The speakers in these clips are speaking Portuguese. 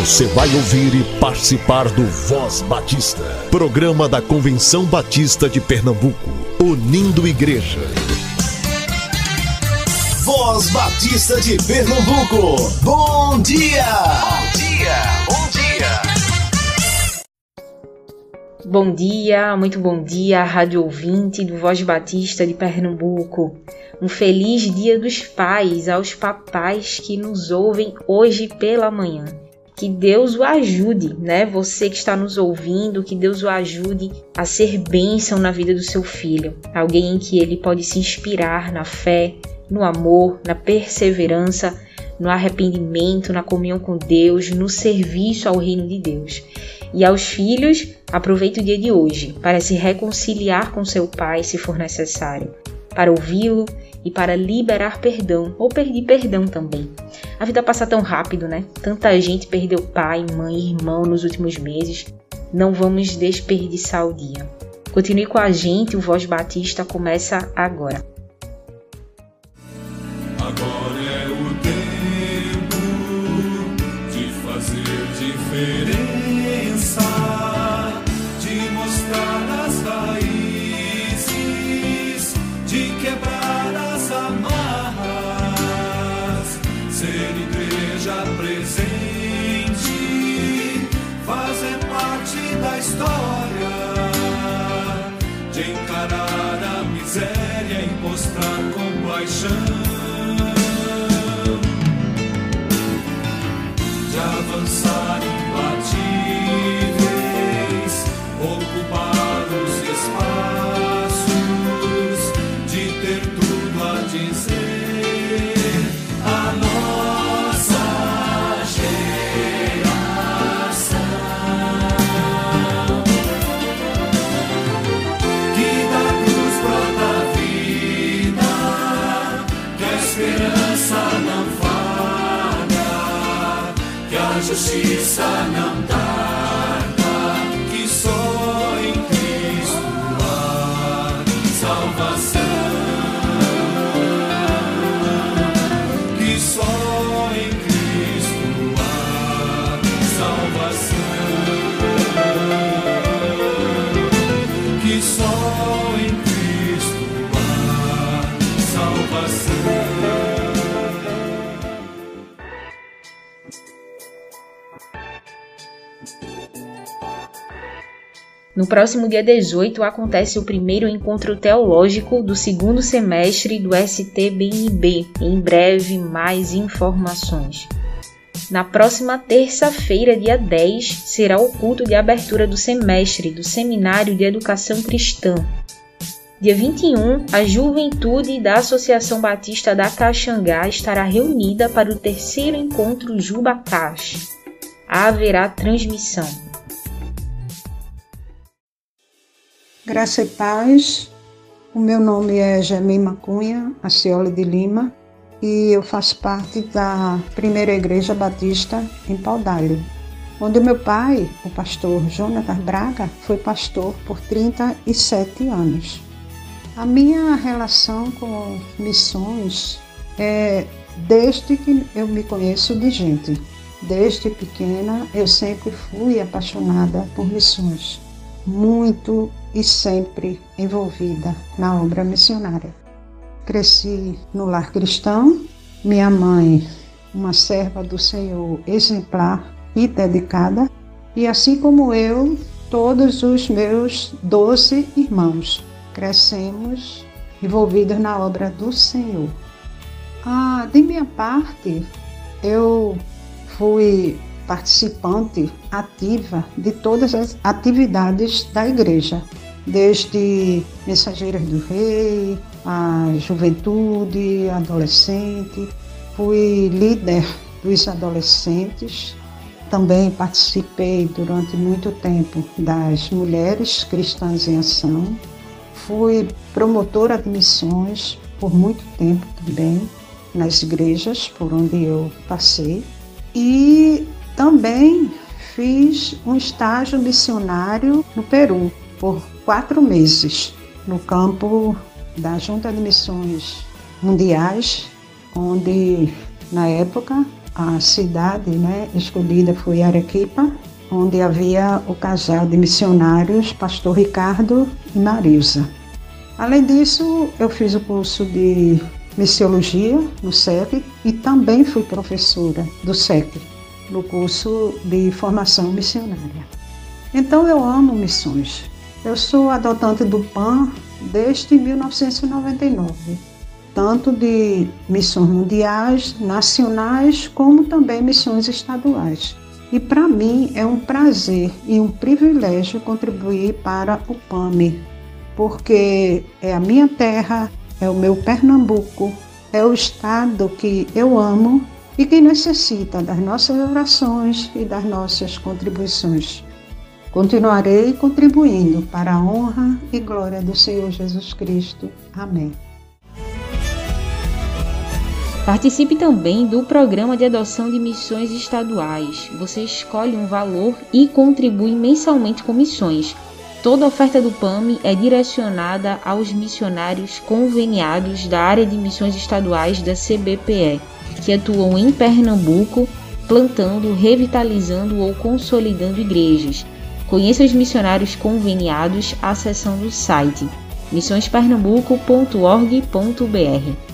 Você vai ouvir e participar do Voz Batista, programa da Convenção Batista de Pernambuco, unindo igreja. Voz Batista de Pernambuco, bom dia! Bom dia, bom dia! Bom dia, muito bom dia, rádio ouvinte do Voz Batista de Pernambuco. Um feliz Dia dos Pais aos papais que nos ouvem hoje pela manhã. Que Deus o ajude, né? Você que está nos ouvindo, que Deus o ajude a ser bênção na vida do seu filho. Alguém em que ele pode se inspirar na fé, no amor, na perseverança, no arrependimento, na comunhão com Deus, no serviço ao reino de Deus. E aos filhos, aproveite o dia de hoje para se reconciliar com seu pai se for necessário, para ouvi-lo e para liberar perdão ou pedir perdão também. A vida passa tão rápido, né? Tanta gente perdeu pai, mãe, irmão nos últimos meses. Não vamos desperdiçar o dia. Continue com a gente, o Voz Batista começa agora. Agora é o tempo de fazer diferença, que a justiça não tarda, No próximo dia 18 acontece o primeiro encontro teológico do segundo semestre do STBNB. Em breve, mais informações. Na próxima terça-feira, dia 10, será o culto de abertura do semestre do Seminário de Educação Cristã. Dia 21, a juventude da Associação Batista da Caxangá estará reunida para o terceiro encontro Jubacax. Haverá transmissão. Graça e paz. O meu nome é Gemima Cunha, Acioli de Lima, e eu faço parte da Primeira Igreja Batista em Paudalho, onde meu pai, o pastor Jonatas Braga, foi pastor por 37 anos. A minha relação com missões é desde que eu me conheço de gente. Desde pequena eu sempre fui apaixonada por missões, muito e sempre envolvida na obra missionária. Cresci no lar cristão, minha mãe, uma serva do Senhor exemplar e dedicada, e assim como eu, todos os meus doze irmãos crescemos envolvidos na obra do Senhor. Ah, de minha parte, eu fui participante ativa de todas as atividades da igreja, desde Mensageiras do Rei, a juventude, adolescente. Fui líder dos adolescentes. Também participei durante muito tempo das Mulheres Cristãs em Ação. Fui promotora de missões por muito tempo também nas igrejas por onde eu passei. E também fiz um estágio missionário no Peru por quatro meses, no campo da Junta de Missões Mundiais, onde na época a cidade né, escolhida foi Arequipa, onde havia o casal de missionários, pastor Ricardo e Marisa. Além disso, eu fiz o curso de missiologia no SEC e também fui professora do SEC, no curso de formação missionária. Então eu amo missões. Eu sou adotante do PAN desde 1999, tanto de missões mundiais, nacionais, como também missões estaduais. E para mim é um prazer e um privilégio contribuir para o PAMI, porque é a minha terra, é o meu Pernambuco, é o estado que eu amo e que necessita das nossas orações e das nossas contribuições. Continuarei contribuindo para a honra e glória do Senhor Jesus Cristo. Amém. Participe também do programa de adoção de missões estaduais. Você escolhe um valor e contribui mensalmente com missões. Toda oferta do PAMI é direcionada aos missionários conveniados da área de missões estaduais da CBPE, que atuam em Pernambuco, plantando, revitalizando ou consolidando igrejas. Conheça os missionários conveniados acessando o site missõespernambuco.org.br.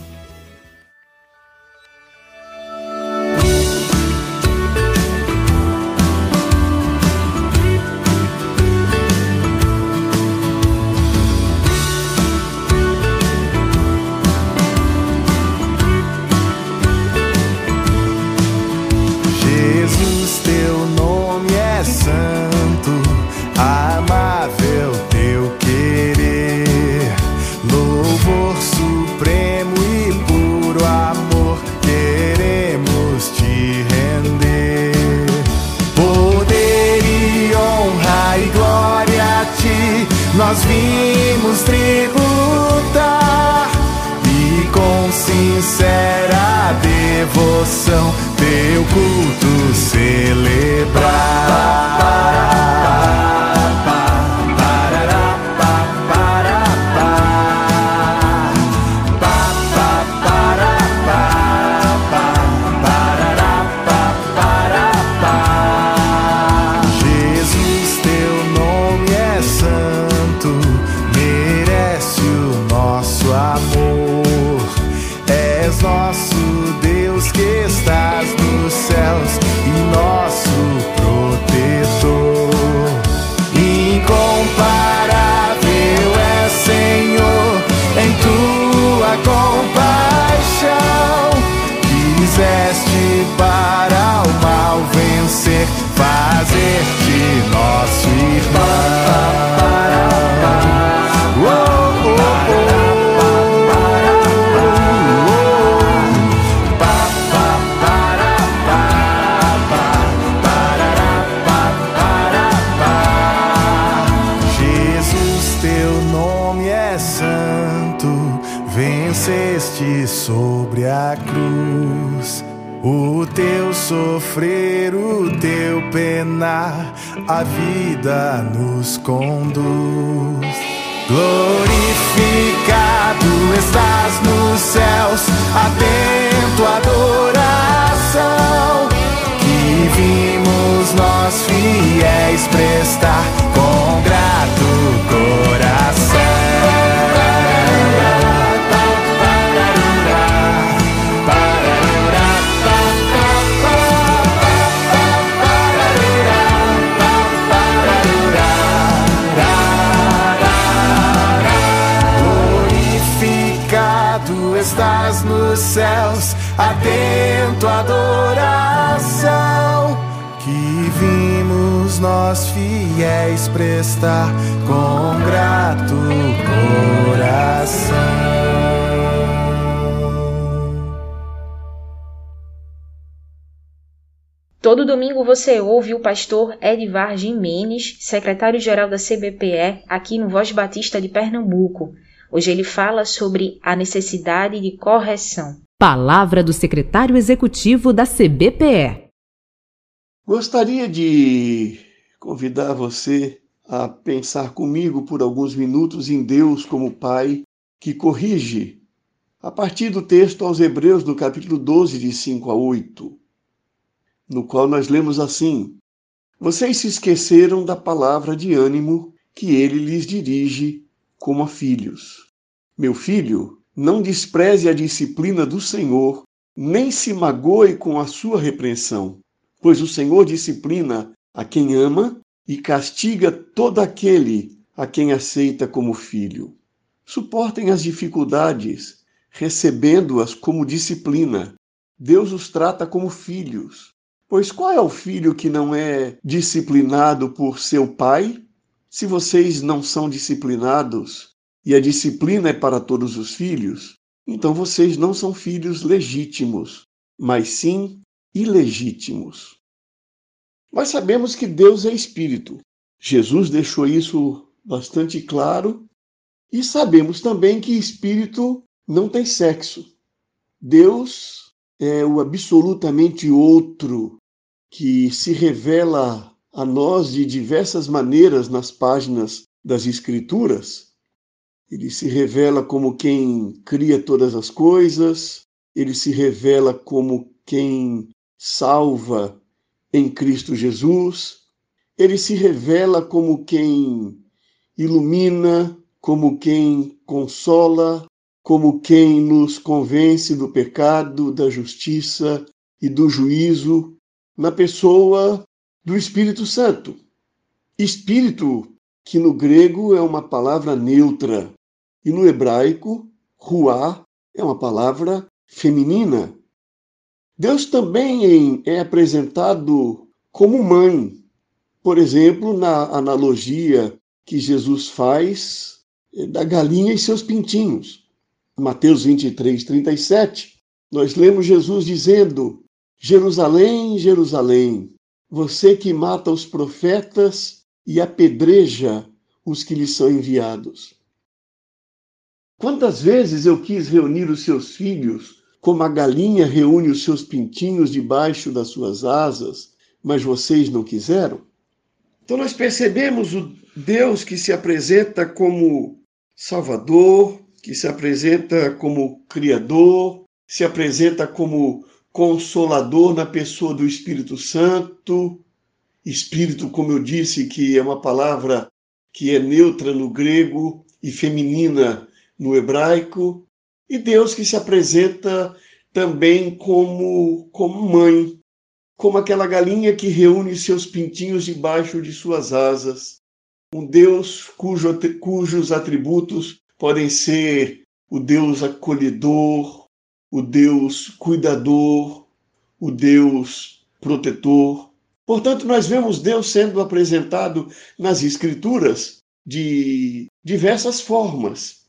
sincera devoção teu culto celebrar. A vida nos conduz. Glorificado estás nos céus, nós fiéis prestar com grato coração. Todo domingo você ouve o pastor Edvar Jimenez, secretário-geral da CBPE, aqui no Voz Batista de Pernambuco. Hoje ele fala sobre a necessidade de correção. Palavra do secretário executivo da CBPE. Gostaria de convidar você a pensar comigo por alguns minutos em Deus como Pai que corrige, a partir do texto aos Hebreus, no capítulo 12, de 5 a 8. no qual nós lemos assim: Vocês se esqueceram da palavra de ânimo que ele lhes dirige como a filhos. Meu filho, não despreze a disciplina do Senhor, nem se magoe com a sua repreensão, pois o Senhor disciplina a quem ama e castiga todo aquele a quem aceita como filho. Suportem as dificuldades, recebendo-as como disciplina. Deus os trata como filhos. Pois qual é o filho que não é disciplinado por seu pai? Se vocês não são disciplinados e a disciplina é para todos os filhos, então vocês não são filhos legítimos, mas sim ilegítimos. Nós sabemos que Deus é espírito. Jesus deixou isso bastante claro e sabemos também que espírito não tem sexo. Deus é o absolutamente outro que se revela a nós de diversas maneiras nas páginas das Escrituras. Ele se revela como quem cria todas as coisas, ele se revela como quem salva em Cristo Jesus, ele se revela como quem ilumina, como quem consola, como quem nos convence do pecado, da justiça e do juízo, na pessoa do Espírito Santo. Espírito, que no grego é uma palavra neutra, e no hebraico, ruá, é uma palavra feminina. Deus também é apresentado como mãe. Por exemplo, na analogia que Jesus faz eh, da galinha e seus pintinhos. Mateus 23, 37, nós lemos Jesus dizendo: Jerusalém, Jerusalém, você que mata os profetas e apedreja os que lhe são enviados. Quantas vezes eu quis reunir os seus filhos, como a galinha reúne os seus pintinhos debaixo das suas asas, mas vocês não quiseram? Então nós percebemos o Deus que se apresenta como Salvador, que se apresenta como Criador, se apresenta como Consolador na pessoa do Espírito Santo. Espírito, como eu disse, que é uma palavra que é neutra no grego e feminina no hebraico. E Deus que se apresenta também como, como mãe, como aquela galinha que reúne seus pintinhos debaixo de suas asas. Um Deus cujo, cujos atributos podem ser o Deus acolhedor, o Deus cuidador, o Deus protetor. Portanto, nós vemos Deus sendo apresentado nas Escrituras de diversas formas.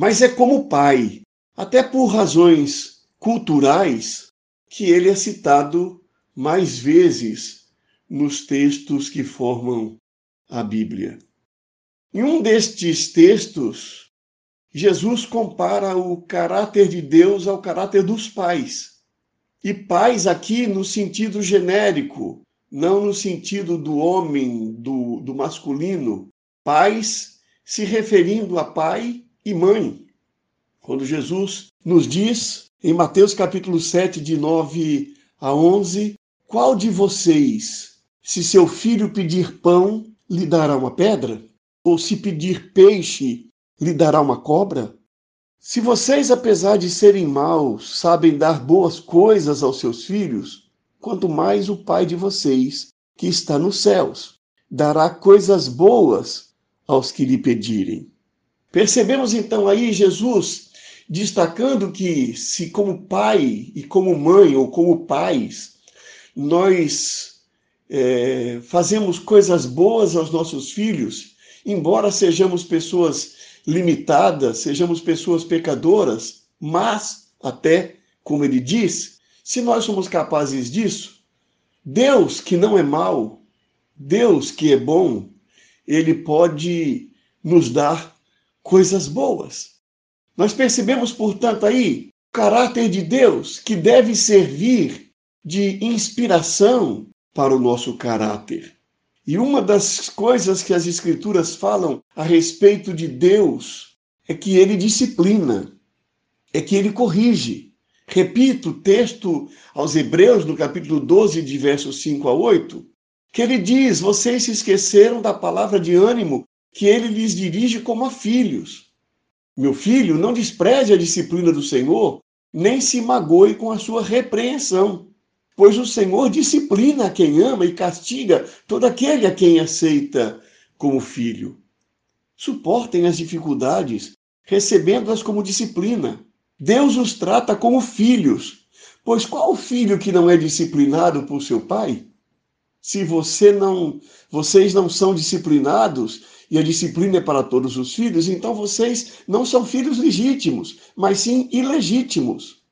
Mas é como Pai, até por razões culturais, que ele é citado mais vezes nos textos que formam a Bíblia. Em um destes textos, Jesus compara o caráter de Deus ao caráter dos pais. E pais aqui no sentido genérico, não no sentido do homem, do, do masculino. Pais se referindo a pai e mãe. Quando Jesus nos diz, em Mateus capítulo 7, de 9 a 11, qual de vocês, se seu filho pedir pão, lhe dará uma pedra? Ou se pedir peixe, lhe dará uma cobra? Se vocês, apesar de serem maus, sabem dar boas coisas aos seus filhos, quanto mais o Pai de vocês, que está nos céus, dará coisas boas aos que lhe pedirem. Percebemos então aí Jesus destacando que, se como pai e como mãe ou como pais, nós é, fazemos coisas boas aos nossos filhos, embora sejamos pessoas limitadas, sejamos pessoas pecadoras, mas até, como ele diz, se nós somos capazes disso, Deus que não é mau, Deus que é bom, ele pode nos dar coisas boas. Nós percebemos, portanto, aí o caráter de Deus que deve servir de inspiração para o nosso caráter. E uma das coisas que as Escrituras falam a respeito de Deus é que ele disciplina, é que ele corrige, Repito o texto aos Hebreus, no capítulo 12, de versos 5 a 8, que ele diz: Vocês se esqueceram da palavra de ânimo que ele lhes dirige como a filhos. Meu filho, não despreze a disciplina do Senhor, nem se magoe com a sua repreensão, pois o Senhor disciplina a quem ama e castiga todo aquele a quem aceita como filho. Suportem as dificuldades, recebendo-as como disciplina. Deus os trata como filhos, pois qual filho que não é disciplinado por seu pai? Se você não, vocês não são disciplinados, e a disciplina é para todos os filhos, então vocês não são filhos legítimos, mas sim ilegítimos.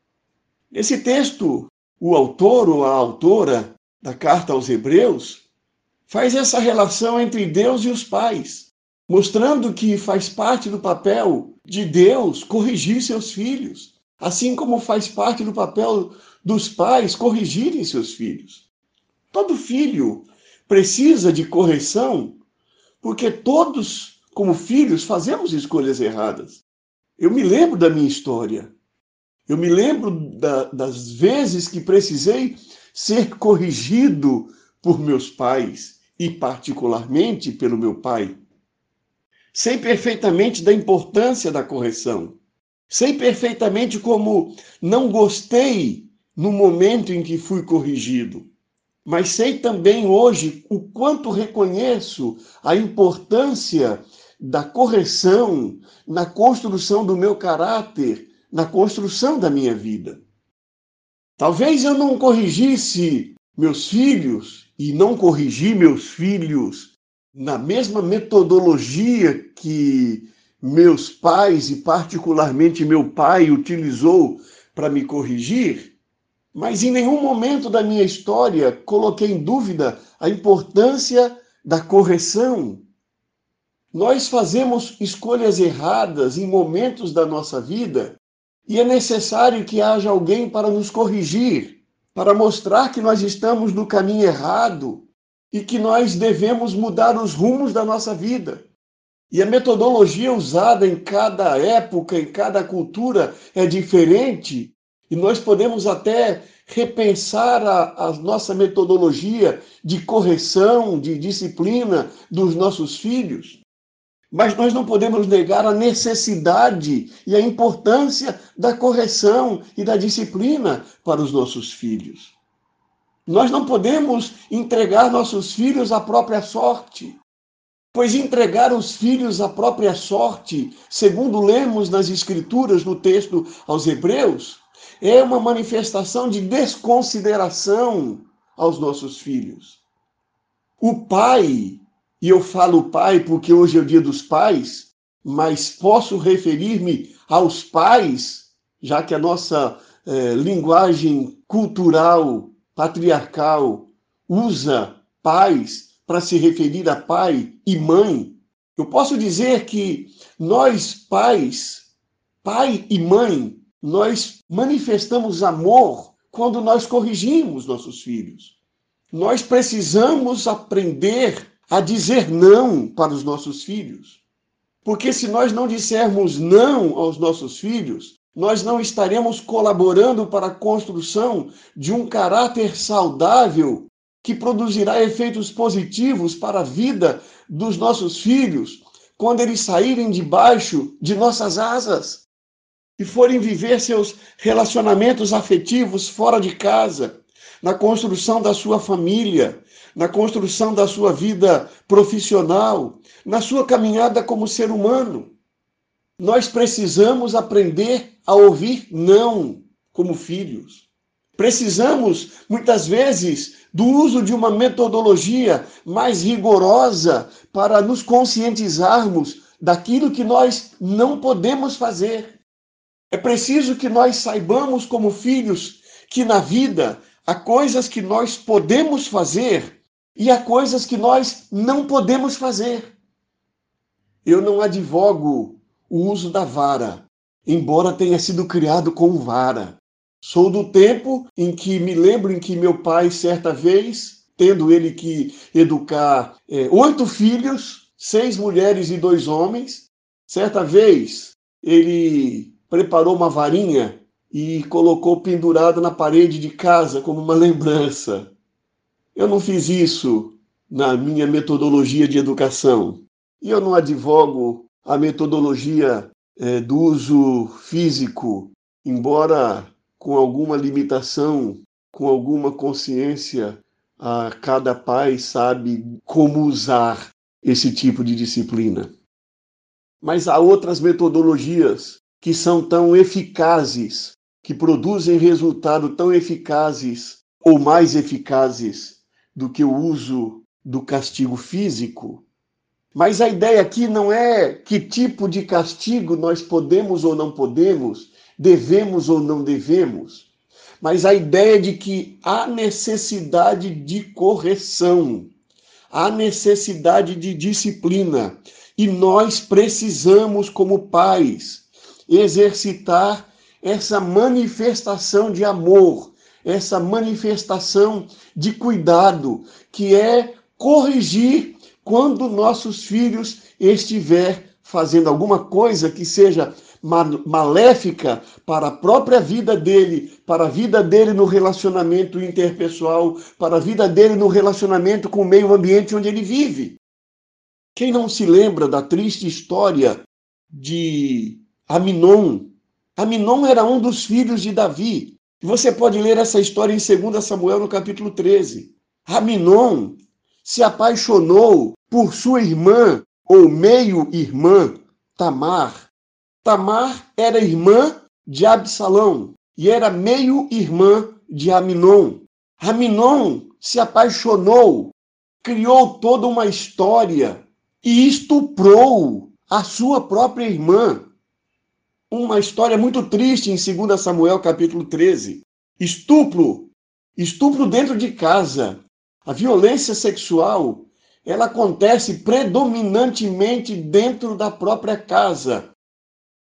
Nesse texto, o autor ou a autora da carta aos Hebreus faz essa relação entre Deus e os pais, mostrando que faz parte do papel de Deus corrigir seus filhos, assim como faz parte do papel dos pais corrigirem seus filhos. Todo filho precisa de correção porque todos, como filhos, fazemos escolhas erradas. Eu me lembro da minha história. Eu me lembro da, das vezes que precisei ser corrigido por meus pais e, particularmente, pelo meu pai. Sei perfeitamente da importância da correção. Sei perfeitamente como não gostei no momento em que fui corrigido mas sei também hoje o quanto reconheço a importância da correção na construção do meu caráter, na construção da minha vida. Talvez eu não corrigisse meus filhos e não corrigi meus filhos na mesma metodologia que meus pais e particularmente meu pai utilizou para me corrigir, mas em nenhum momento da minha história coloquei em dúvida a importância da correção. Nós fazemos escolhas erradas em momentos da nossa vida e é necessário que haja alguém para nos corrigir, para mostrar que nós estamos no caminho errado e que nós devemos mudar os rumos da nossa vida. E a metodologia usada em cada época, em cada cultura é diferente e nós podemos até repensar a, a, nossa metodologia de correção, de disciplina dos nossos filhos. Mas nós não podemos negar a necessidade e a importância da correção e da disciplina para os nossos filhos. Nós não podemos entregar nossos filhos à própria sorte, pois entregar os filhos à própria sorte, segundo lemos nas Escrituras, no texto aos Hebreus, é uma manifestação de desconsideração aos nossos filhos. O pai, e eu falo pai porque hoje é o dia dos pais, mas posso referir-me aos pais, já que a nossa eh, linguagem cultural, patriarcal, usa pais para se referir a pai e mãe. Eu posso dizer que nós, pais, pai e mãe, nós manifestamos amor quando nós corrigimos nossos filhos. Nós precisamos aprender a dizer não para os nossos filhos. Porque se nós não dissermos não aos nossos filhos, nós não estaremos colaborando para a construção de um caráter saudável que produzirá efeitos positivos para a vida dos nossos filhos quando eles saírem debaixo de nossas asas e forem viver seus relacionamentos afetivos fora de casa, na construção da sua família, na construção da sua vida profissional, na sua caminhada como ser humano. Nós precisamos aprender a ouvir não como filhos. Precisamos, muitas vezes, do uso de uma metodologia mais rigorosa para nos conscientizarmos daquilo que nós não podemos fazer. É preciso que nós saibamos, como filhos, que na vida há coisas que nós podemos fazer e há coisas que nós não podemos fazer. Eu não advogo o uso da vara, embora tenha sido criado com vara. Sou do tempo em que me lembro em que meu pai, certa vez, tendo ele que educar é, oito filhos, seis mulheres e dois homens, certa vez ele preparou uma varinha e colocou pendurado na parede de casa como uma lembrança. Eu não fiz isso na minha metodologia de educação. E eu não advogo a metodologia é, do uso físico, embora com alguma limitação, com alguma consciência, a cada pai sabe como usar esse tipo de disciplina. Mas há outras metodologias que são tão eficazes, que produzem resultado tão eficazes ou mais eficazes do que o uso do castigo físico. Mas a ideia aqui não é que tipo de castigo nós podemos ou não podemos, devemos ou não devemos, mas a ideia de que há necessidade de correção, há necessidade de disciplina, e nós precisamos, como pais, exercitar essa manifestação de amor, essa manifestação de cuidado, que é corrigir quando nossos filhos estiver fazendo alguma coisa que seja maléfica para a própria vida dele, para a vida dele no relacionamento interpessoal, para a vida dele no relacionamento com o meio ambiente onde ele vive. Quem não se lembra da triste história de Aminon? Aminon era um dos filhos de Davi. Você pode ler essa história em 2 Samuel, no capítulo 13. Aminon se apaixonou por sua irmã ou meio-irmã, Tamar. Tamar era irmã de Absalão e era meio-irmã de Aminon. Aminon se apaixonou, criou toda uma história e estuprou a sua própria irmã. Uma história muito triste em 2 Samuel capítulo 13. Estupro, estupro dentro de casa. A violência sexual, ela acontece predominantemente dentro da própria casa,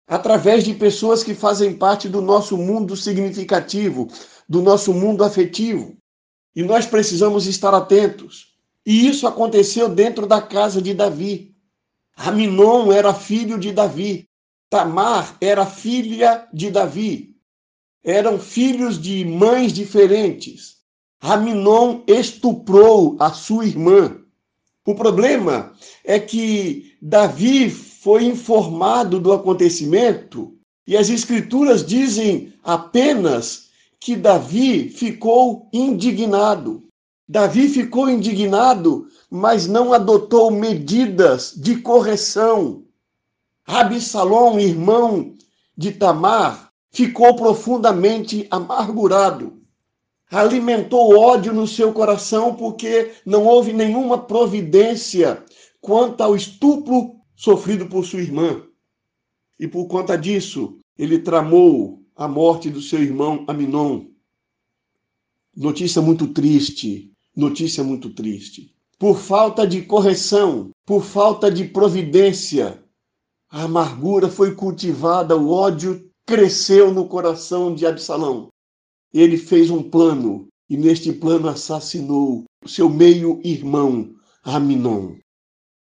através de pessoas que fazem parte do nosso mundo significativo, do nosso mundo afetivo. E nós precisamos estar atentos. E isso aconteceu dentro da casa de Davi. Aminon era filho de Davi. Tamar era filha de Davi. Eram filhos de mães diferentes. Aminon estuprou a sua irmã. O problema é que Davi foi informado do acontecimento e as escrituras dizem apenas que Davi ficou indignado. Davi ficou indignado, mas não adotou medidas de correção. Absalom, irmão de Tamar, ficou profundamente amargurado alimentou ódio no seu coração porque não houve nenhuma providência quanto ao estupro sofrido por sua irmã. E por conta disso, ele tramou a morte do seu irmão Aminon. Notícia muito triste, notícia muito triste. Por falta de correção, por falta de providência, a amargura foi cultivada, o ódio cresceu no coração de Absalão ele fez um plano e neste plano assassinou seu meio-irmão, Aminon.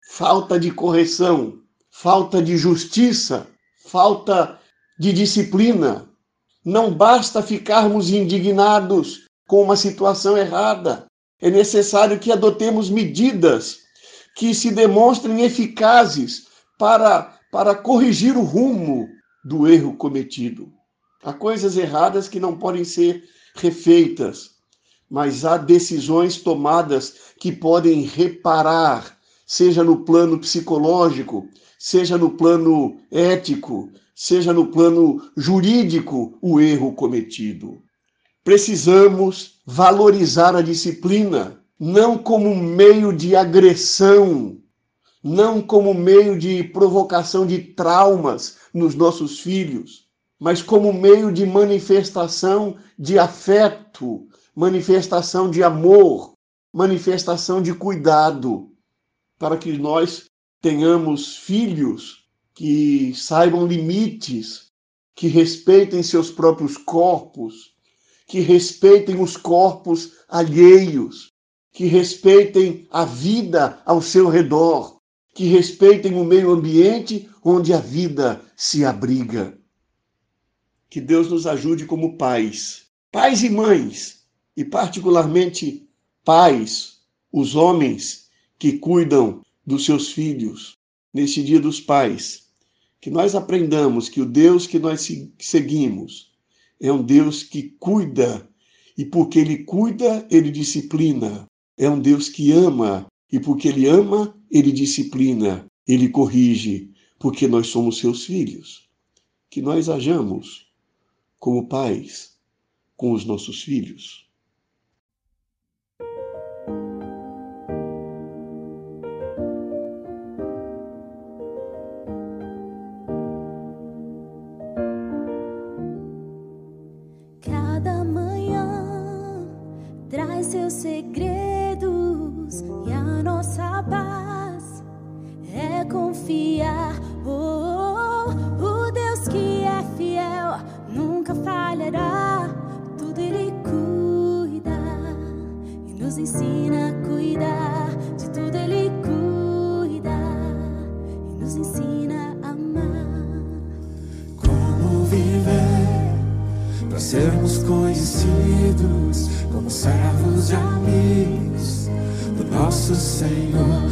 Falta de correção, falta de justiça, falta de disciplina. Não basta ficarmos indignados com uma situação errada. É necessário que adotemos medidas que se demonstrem eficazes para, para corrigir o rumo do erro cometido. Há coisas erradas que não podem ser refeitas, mas há decisões tomadas que podem reparar, seja no plano psicológico, seja no plano ético, seja no plano jurídico, o erro cometido. Precisamos valorizar a disciplina, não como meio de agressão, não como meio de provocação de traumas nos nossos filhos, mas como meio de manifestação de afeto, manifestação de amor, manifestação de cuidado, para que nós tenhamos filhos que saibam limites, que respeitem seus próprios corpos, que respeitem os corpos alheios, que respeitem a vida ao seu redor, que respeitem o meio ambiente onde a vida se abriga. que Deus nos ajude como pais, pais e mães, e particularmente pais, os homens que cuidam dos seus filhos, neste dia dos pais, que nós aprendamos que o Deus que nós seguimos é um Deus que cuida, e porque Ele cuida, Ele disciplina. É um Deus que ama, e porque Ele ama, Ele disciplina, Ele corrige, porque nós somos seus filhos. Que nós hajamos como pais com os nossos filhos. Senhor.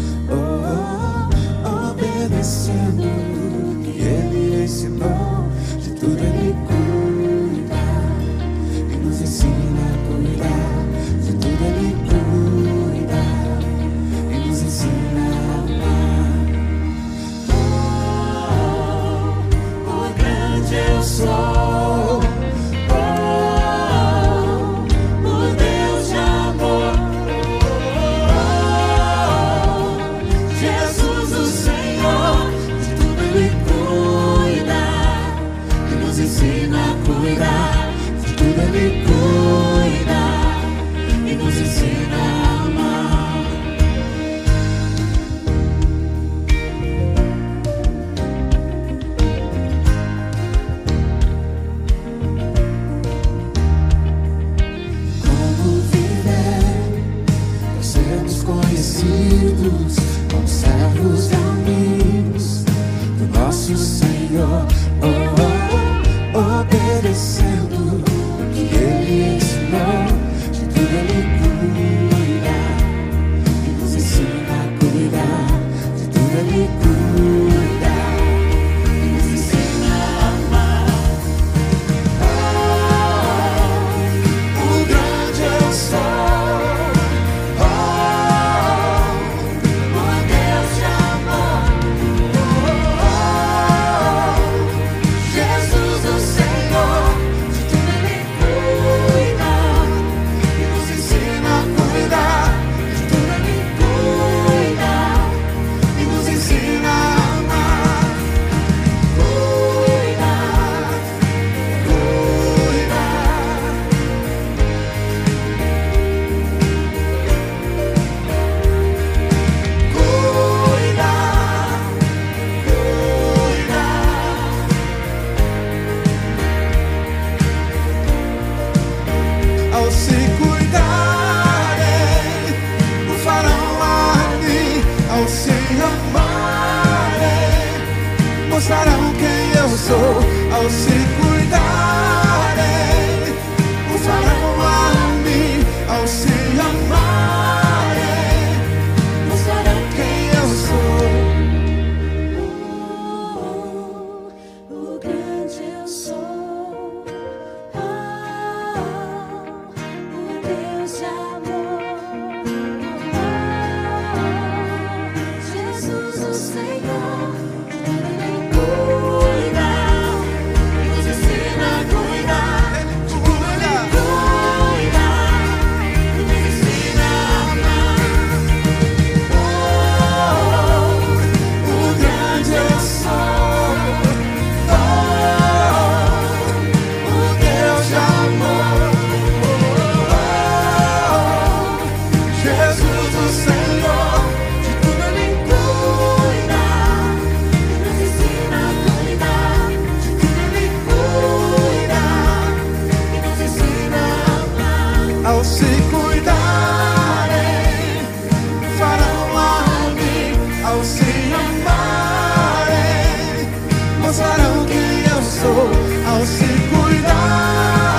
ao se cuidarem,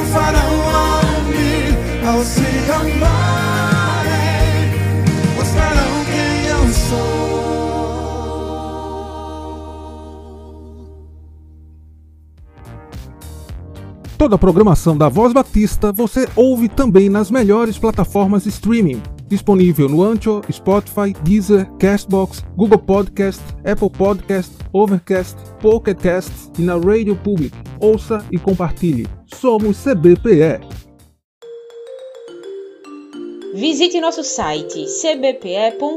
o farão ao ao se amarem, mostrarão quem eu sou. Toda a programação da Voz Batista você ouve também nas melhores plataformas streaming Disponível no Ancho, Spotify, Deezer, Castbox, Google Podcast, Apple Podcast, Overcast, Pocket Cast e na Radio Public. Ouça e compartilhe. Somos CBPE. Visite nosso site cbpe.org.br.